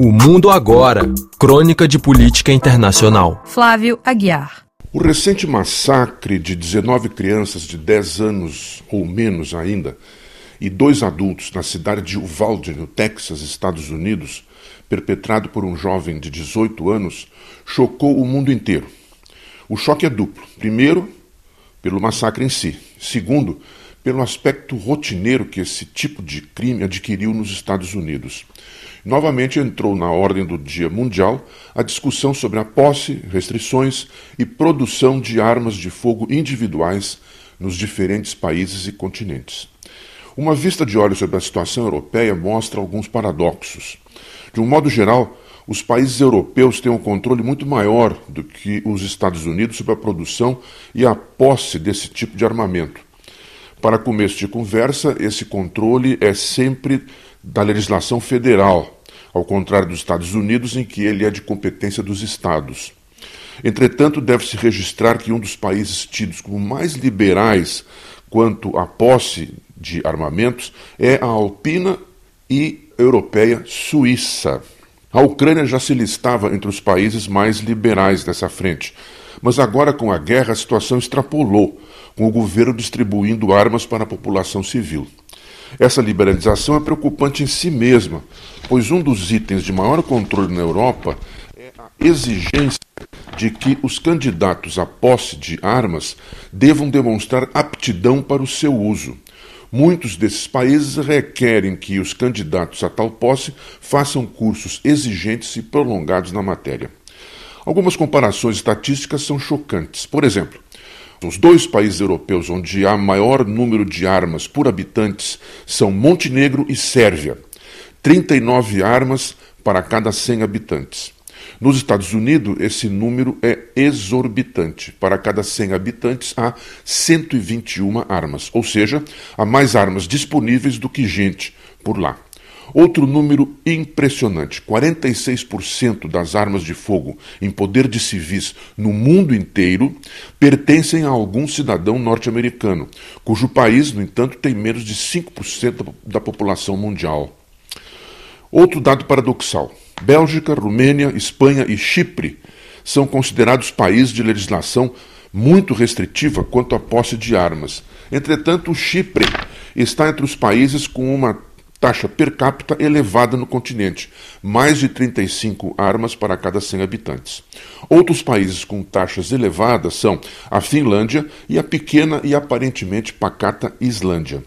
O Mundo Agora Crônica de Política Internacional. Flávio Aguiar. O recente massacre de 19 crianças de 10 anos ou menos ainda e dois adultos na cidade de Uvalde, no Texas, Estados Unidos, perpetrado por um jovem de 18 anos, chocou o mundo inteiro. O choque é duplo. Primeiro, pelo massacre em si. Segundo, pelo aspecto rotineiro que esse tipo de crime adquiriu nos Estados Unidos. Novamente entrou na ordem do dia mundial a discussão sobre a posse, restrições e produção de armas de fogo individuais nos diferentes países e continentes. Uma vista de olhos sobre a situação europeia mostra alguns paradoxos. De um modo geral, os países europeus têm um controle muito maior do que os Estados Unidos sobre a produção e a posse desse tipo de armamento. Para começo de conversa, esse controle é sempre da legislação federal, ao contrário dos Estados Unidos, em que ele é de competência dos estados. Entretanto, deve-se registrar que um dos países tidos como mais liberais quanto à posse de armamentos é a alpina e europeia Suíça. A Ucrânia já se listava entre os países mais liberais dessa frente, mas agora com a guerra a situação extrapolou com o governo distribuindo armas para a população civil. Essa liberalização é preocupante em si mesma, pois um dos itens de maior controle na Europa é a exigência de que os candidatos à posse de armas devam demonstrar aptidão para o seu uso. Muitos desses países requerem que os candidatos a tal posse façam cursos exigentes e prolongados na matéria. Algumas comparações estatísticas são chocantes. Por exemplo, os dois países europeus onde há maior número de armas por habitantes são Montenegro e Sérvia. 39 armas para cada 100 habitantes. Nos Estados Unidos, esse número é exorbitante. Para cada 100 habitantes, há 121 armas, ou seja, há mais armas disponíveis do que gente por lá. Outro número impressionante: 46% das armas de fogo em poder de civis no mundo inteiro pertencem a algum cidadão norte-americano, cujo país, no entanto, tem menos de 5% da população mundial. Outro dado paradoxal: Bélgica, Romênia, Espanha e Chipre são considerados países de legislação muito restritiva quanto à posse de armas. Entretanto, o Chipre está entre os países com uma taxa per capita elevada no continente, mais de 35 armas para cada 100 habitantes. Outros países com taxas elevadas são a Finlândia e a pequena e aparentemente pacata Islândia.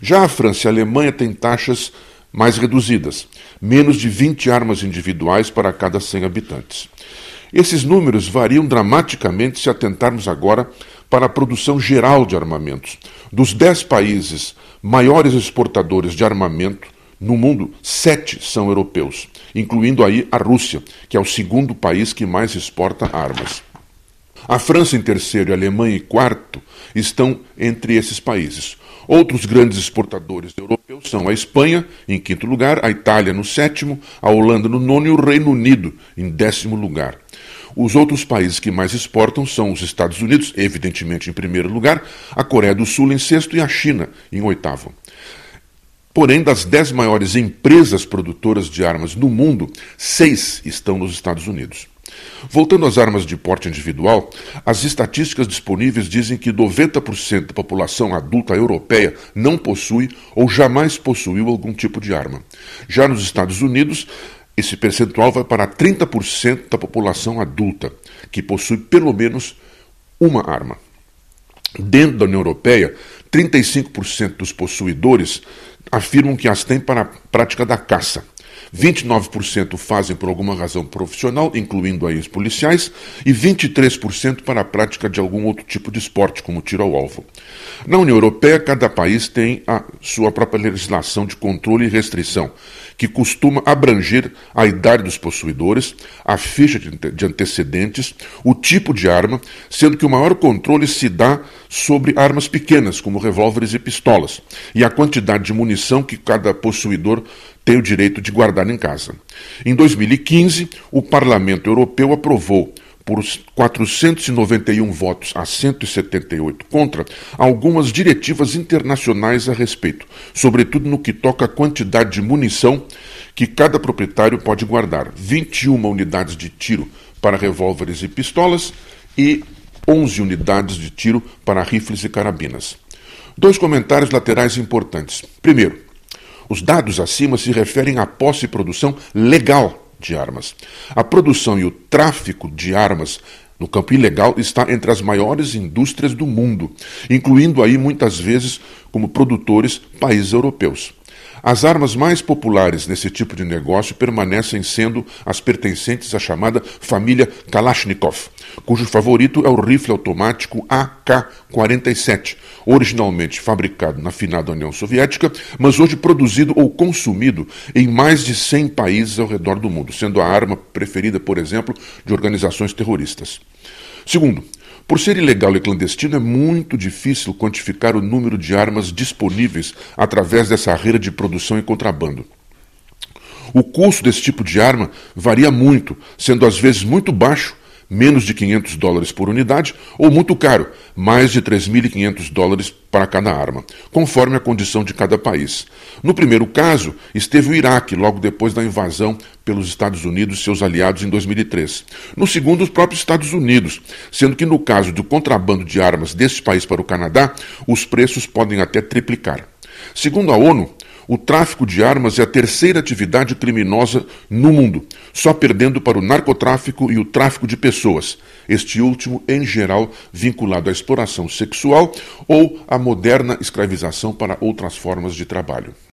Já a França e a Alemanha têm taxas mais reduzidas, menos de 20 armas individuais para cada 100 habitantes. Esses números variam dramaticamente se atentarmos agora para a produção geral de armamentos. Dos 10 países maiores exportadores de armamento no mundo, sete são europeus, incluindo aí a Rússia, que é o segundo país que mais exporta armas. A França em terceiro e a Alemanha em quarto estão entre esses países. Outros grandes exportadores europeus são a Espanha, em quinto lugar, a Itália no sétimo, a Holanda no nono e o Reino Unido em décimo lugar. Os outros países que mais exportam são os Estados Unidos, evidentemente em primeiro lugar, a Coreia do Sul em sexto e a China em oitavo. Porém, das dez maiores empresas produtoras de armas no mundo, seis estão nos Estados Unidos. Voltando às armas de porte individual, as estatísticas disponíveis dizem que 90% da população adulta europeia não possui ou jamais possuiu algum tipo de arma. Já nos Estados Unidos, esse percentual vai para 30% da população adulta, que possui pelo menos uma arma. Dentro da União Europeia, 35% dos possuidores afirmam que as têm para a prática da caça. 29% fazem por alguma razão profissional, incluindo aí os policiais, e 23% para a prática de algum outro tipo de esporte, como tiro ao alvo. Na União Europeia, cada país tem a sua própria legislação de controle e restrição, que costuma abranger a idade dos possuidores, a ficha de antecedentes, o tipo de arma, sendo que o maior controle se dá sobre armas pequenas, como revólveres e pistolas, e a quantidade de munição que cada possuidor tem o direito de guardar em casa. Em 2015, o Parlamento Europeu aprovou por 491 votos a 178 contra, algumas diretivas internacionais a respeito, sobretudo no que toca à quantidade de munição que cada proprietário pode guardar 21 unidades de tiro para revólveres e pistolas e 11 unidades de tiro para rifles e carabinas. Dois comentários laterais importantes. Primeiro, os dados acima se referem à posse e produção legal de armas. A produção e o tráfico de armas no campo ilegal está entre as maiores indústrias do mundo, incluindo aí muitas vezes como produtores países europeus. As armas mais populares nesse tipo de negócio permanecem sendo as pertencentes à chamada família Kalashnikov, cujo favorito é o rifle automático AK-47, originalmente fabricado na finada União Soviética, mas hoje produzido ou consumido em mais de 100 países ao redor do mundo, sendo a arma preferida, por exemplo, de organizações terroristas. Segundo, por ser ilegal e clandestino, é muito difícil quantificar o número de armas disponíveis através dessa rede de produção e contrabando. O custo desse tipo de arma varia muito, sendo às vezes muito baixo menos de 500 dólares por unidade, ou muito caro, mais de 3.500 dólares para cada arma, conforme a condição de cada país. No primeiro caso, esteve o Iraque, logo depois da invasão pelos Estados Unidos e seus aliados em 2003. No segundo, os próprios Estados Unidos, sendo que no caso do contrabando de armas deste país para o Canadá, os preços podem até triplicar. Segundo a ONU, o tráfico de armas é a terceira atividade criminosa no mundo, só perdendo para o narcotráfico e o tráfico de pessoas, este último, em geral, vinculado à exploração sexual ou à moderna escravização para outras formas de trabalho.